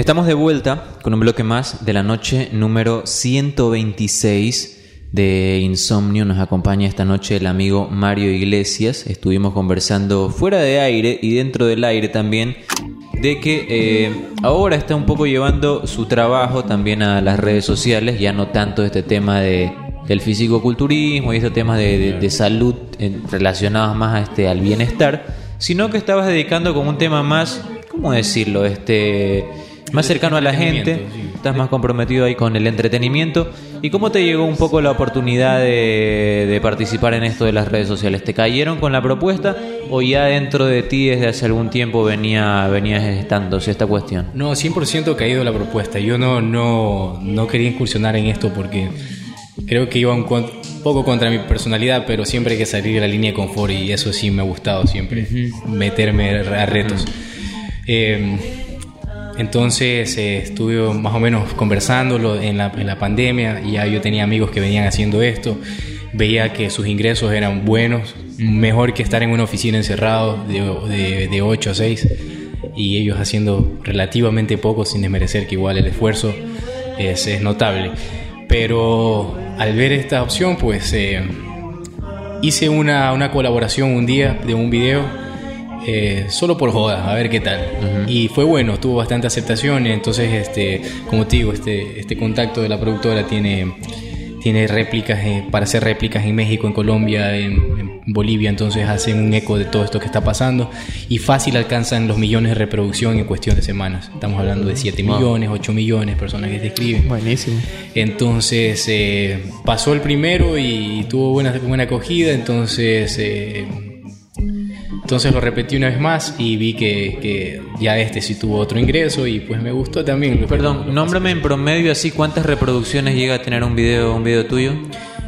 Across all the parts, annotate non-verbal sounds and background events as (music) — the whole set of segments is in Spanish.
Estamos de vuelta con un bloque más de la noche número 126 de Insomnio. Nos acompaña esta noche el amigo Mario Iglesias. Estuvimos conversando fuera de aire y dentro del aire también de que eh, ahora está un poco llevando su trabajo también a las redes sociales, ya no tanto este tema de del físico-culturismo y estos temas de, salud relacionados más a este, al bienestar, sino que estabas dedicando como un tema más, ¿cómo decirlo? Este, más cercano a la gente, estás más comprometido ahí con el entretenimiento. ¿Y cómo te llegó un poco la oportunidad de, participar en esto de las redes sociales? ¿Te cayeron con la propuesta o ya dentro de ti desde hace algún tiempo venía venías gestándose esta cuestión? No, 100% caído la propuesta. Yo no, no, no quería incursionar en esto porque creo que iba un poco contra mi personalidad, pero siempre hay que salir de la línea de confort y eso sí me ha gustado siempre, meterme a retos. Em, entonces eh, estuve más o menos conversándolo en la, en la pandemia y ya yo tenía amigos que venían haciendo esto, veía que sus ingresos eran buenos, mejor que estar en una oficina encerrado de, de, 8 a 6 y ellos haciendo relativamente poco sin desmerecer que igual el esfuerzo es, es notable. Pero al ver esta opción, pues eh, hice una, una, colaboración un día de un video, eh, solo por joda, a ver qué tal. Y fue bueno, tuvo bastante aceptación. Entonces, este, como te digo, este, este contacto de la productora tiene tiene réplicas eh, para hacer réplicas en México, en Colombia, en, Bolivia, entonces hacen un eco de todo esto que está pasando y fácil alcanzan los millones de reproducción en cuestión de semanas. Estamos hablando de 7 millones, 8 millones de personas que te escriben. Buenísimo. Entonces eh, pasó el primero y tuvo buena, buena acogida, entonces... Entonces lo repetí una vez más y vi que, ya este sí tuvo otro ingreso y pues me gustó también. Perdón, nómbrame en promedio así cuántas reproducciones llega a tener un video, un video tuyo.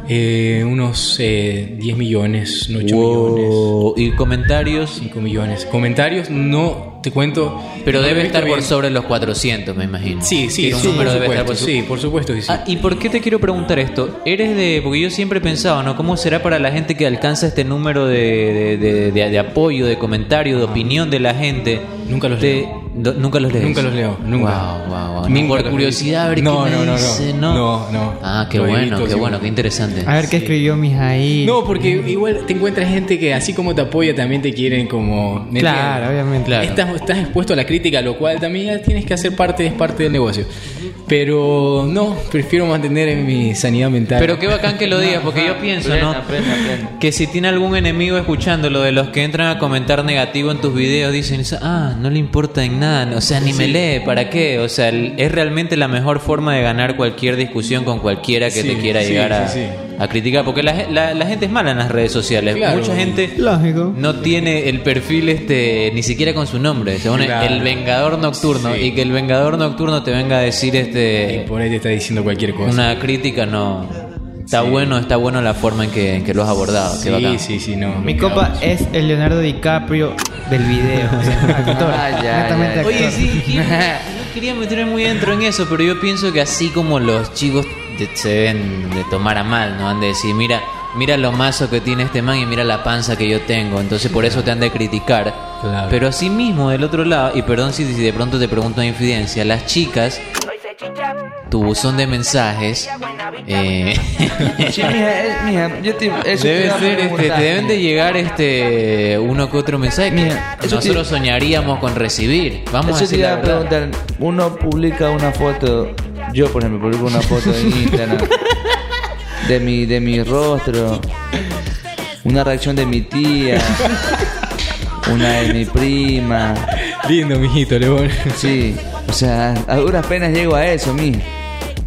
Eh, unos 10 eh, millones, 8 millones. ¿Y comentarios? 5 millones. Comentarios no, te cuento. Pero debe estar por sobre los 400, me imagino. Sí, sí, sí, por supuesto, sí, por supuesto sí. Ah, ¿Y por qué te quiero preguntar esto? Eres de. Porque yo siempre he pensado, ¿no? ¿Cómo será para la gente que alcanza este número de, de, de, apoyo, de comentario, de opinión de la gente? Nunca los leo. ¿Nunca los lees? Nunca los leo, nunca. Wow, wow, por curiosidad, a ver no, qué no, me no, dice, no. No, no. Ah, qué bueno, qué bueno, qué interesante. A ver qué escribió Mijail. No, porque igual te encuentras gente que así como te apoya también te quieren como... Claro, obviamente. Claro. Estás, estás expuesto a la crítica, lo cual también tienes que hacer parte, es parte del negocio. Pero no, prefiero mantener mi sanidad mental. Pero qué bacán que lo digas, porque yo (laughs) pienso, ¿no? Que si tiene algún enemigo escuchándolo, de los que entran a comentar negativo en tus videos, dicen, ah, no le importa en nada, o sea, ni me lee, ¿para qué? O sea, es realmente la mejor forma de ganar cualquier discusión con cualquiera que te quiera llegar a, criticar, porque la, gente es mala en las redes sociales. Mucha gente no tiene el perfil este ni siquiera con su nombre, se pone el Vengador Nocturno, y que el Vengador Nocturno te venga a decir este y por ahí te está diciendo cualquier cosa. Una crítica no. Está bueno, está bueno la forma en que, en que lo has abordado. Sí, sí, sí, no. Mi copa es el Leonardo DiCaprio del video. (laughs) actor. Oye, sí, (laughs) no quería meterme muy dentro en eso, pero yo pienso que así como los chicos se deben de tomar a mal, ¿no? Han de decir, mira, mira lo mazo que tiene este man y mira la panza que yo tengo. Entonces por eso te han de criticar. Pero así mismo, del otro lado, y perdón si, si de pronto te pregunto una infidencia, las chicas tu buzón de mensajes. Eh, (laughs) debe ser, este, te deben de llegar este uno que otro mensaje. nosotros soñaríamos con recibir. Vamos a te preguntar. Uno publica una foto, yo por ejemplo publico una foto en Instagram de mi de mi rostro, una reacción de mi tía, una de mi prima. Lindo, mijito, León. Sí, o sea, a duras penas llego a eso, mi.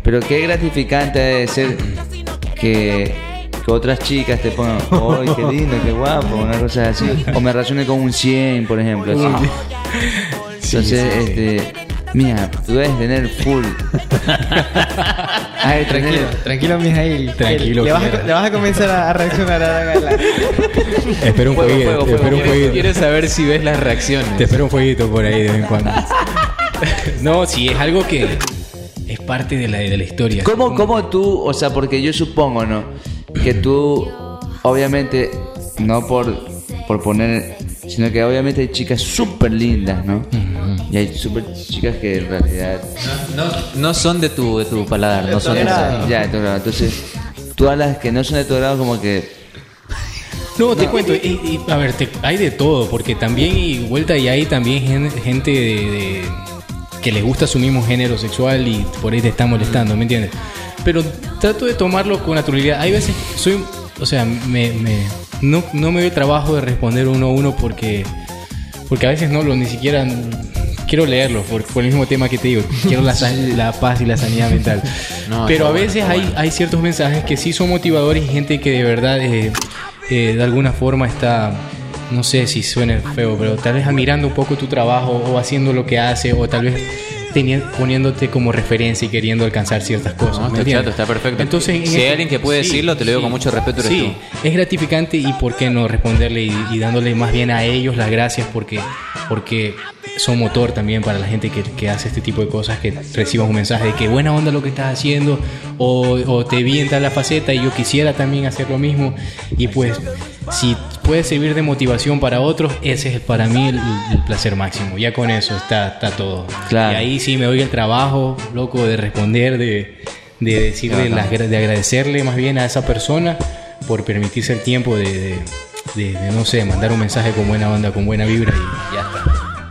Pero qué gratificante debe ser que, que otras chicas te pongan, ¡ay, qué lindo, qué guapo! Una cosa así. O me relacione con un 100, por ejemplo. Así. Entonces, este. Mira, tú debes tener full. Ay, tranquilo, tranquilo, Mijail. Tranquilo. Le vas, a, le vas a comenzar a, reaccionar a la Espera un jueguito. Te espero un jueguito. Quieres saber si ves las reacciones. Te espero un jueguito por ahí de vez en cuando. (laughs) no, si es algo que es parte de la, de la historia. ¿Cómo, ¿Cómo tú, o sea, porque yo supongo, ¿no? Que tú, obviamente, no por, por poner sino que obviamente hay chicas súper lindas, ¿no? Y hay súper chicas que en realidad... No, no son de tu, de tu paladar, no son de Ya, ya, de tu grado. Entonces, todas las que no son de tu grado como que... No, te cuento, y, y, a ver, te- hay de todo, porque también y vuelta y hay también gen- gente de, de- que le gusta su mismo género sexual y por ahí te está molestando, ¿me entiendes? Pero trato de tomarlo con naturalidad. Hay veces, soy, o sea, me, me- no, no me doy trabajo de responder uno a uno porque, porque a veces no lo ni siquiera quiero leerlo por, por el mismo tema que te digo. Quiero la, (laughs) paz y la sanidad mental. No, Pero a veces hay, bueno. hay ciertos mensajes que sí son motivadores y gente que de verdad eh, eh, de alguna forma está, no sé si suena feo, pero tal vez admirando un poco tu trabajo o haciendo lo que hace o tal vez poniéndote como referencia y queriendo alcanzar ciertas cosas. No, ¿me está chato, está perfecto. Entonces, en Si hay este- alguien que puede decirlo, te lo digo con mucho respeto, eres sí, es gratificante y por qué no responderle y, y dándole más bien a ellos las gracias porque, porque son motor también para la gente que, que hace este tipo de cosas, que recibas un mensaje de que buena onda lo que estás haciendo o, o te vi en tal la faceta y yo quisiera también hacer lo mismo y pues si puede servir de motivación para otros, ese es para mí el, el placer máximo. Ya con eso está, está todo. Claro. Y ahí sí me doy el trabajo, loco, de responder, de, de decirle, las de agradecerle más bien a esa persona por permitirse el tiempo de, de- de- de, no sé, mandar un mensaje con buena onda, con buena vibra y.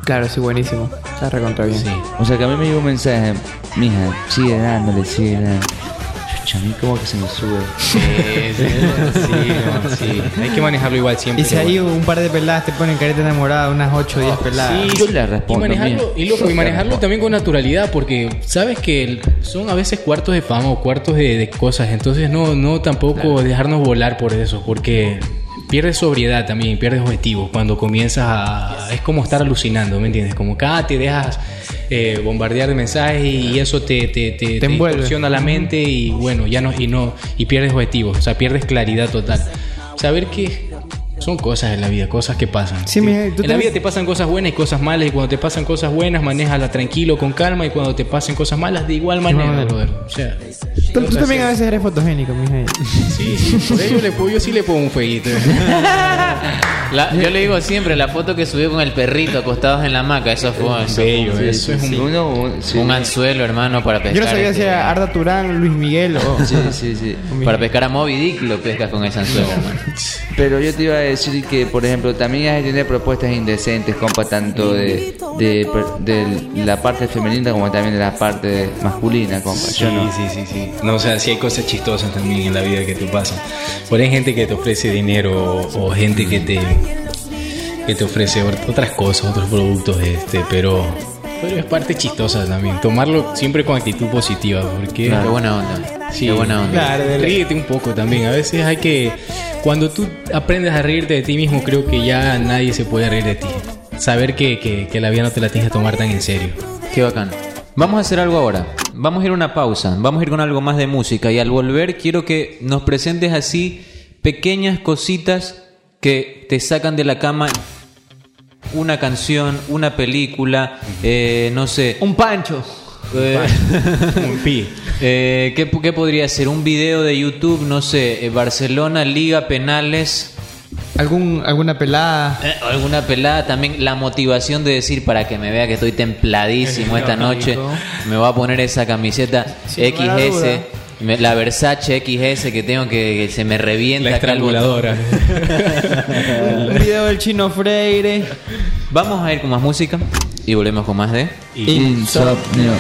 Claro, sí, buenísimo. Está recontra bien. Sí. O sea que a mí me llegó un mensaje, mija, sigue dándole, sigue dándole. Chucha, a mí como que se me sube. Sí, sí, sí, sí. Hay que manejarlo igual siempre. Y si ahí un par de peladas te ponen careta enamorada, unas 8 o 10 peladas. Sí, Yo le y respondo. manejarlo, y, loco, y manejarlo también con naturalidad, porque sabes que son a veces cuartos de fama o cuartos de, de cosas, entonces no, no tampoco dejarnos volar por eso, porque pierdes sobriedad también, pierdes objetivos cuando comienzas a... Es como estar alucinando, ¿me entiendes? Como que ah, te dejas eh, bombardear de mensajes y eso te, te, te, te distorsiona la mente y bueno, ya no, y no, y pierdes objetivos, o sea, pierdes claridad total. Saber que son cosas en la vida, cosas que pasan. Sí, mija, en la vida te pasan cosas buenas y cosas malas y cuando te pasan cosas buenas, manéjala tranquilo, con calma y cuando te pasen cosas malas, de igual manera. O sea, Tú, tú también a veces eres fotogénico, mija. sí, sí, por ello le pongo, yo sí le pongo un fueguito. La- yo le digo siempre, la foto que subió con el perrito acostados en la hamaca, eso fue eso Bello, un- eso es Sí, un... uno, un- sí. un anzuelo, hermano, para pescar. Yo no sabía este- si era Arda Turán, Luis Miguel o... Sí, sí, sí. Para pescar a Moby Dick lo pescas con ese anzuelo, hermano. Pero yo te iba a decir que, por ejemplo, también hay que tener propuestas indecentes, compa, tanto de, de, de la parte femenina como también de la parte masculina, compa. Sí, Yo no. sí, sí, sí. No, o sea, sí hay cosas chistosas también en la vida que te pasan. Por ahí hay gente que te ofrece dinero o, o gente que te que te ofrece ot- otras cosas, otros productos, este, pero pero es parte chistosa también. Tomarlo siempre con actitud positiva, porque Qué buena onda. Sí. Qué buena onda. Claro, ríete un poco también. A veces hay que cuando tú aprendes a reírte de ti mismo, creo que ya nadie se puede reír de ti. Saber que, que, que la vida no te la tienes que tomar tan en serio. Qué bacán. Vamos a hacer algo ahora. Vamos a ir a una pausa. Vamos a ir con algo más de música. Y al volver quiero que nos presentes así pequeñas cositas que te sacan de la cama. Una canción, una película, eh, no sé. Un pancho. eh, Un (laughs) pi. eh, ¿qué, qué podría ser? Un video de YouTube, no sé. eh, Barcelona, Liga Penales. ¿Algún, ¿Alguna pelada? Eh, alguna pelada también la motivación de decir para que me vea que estoy templadísimo esta noche me voy a poner esa camiseta. XS me- la Versace XS que tengo que, que se me revienta La acá el botón. estranguladora. (laughs) Un video del chino Freire. vamos a ir con más música y volvemos con más de Insomnio.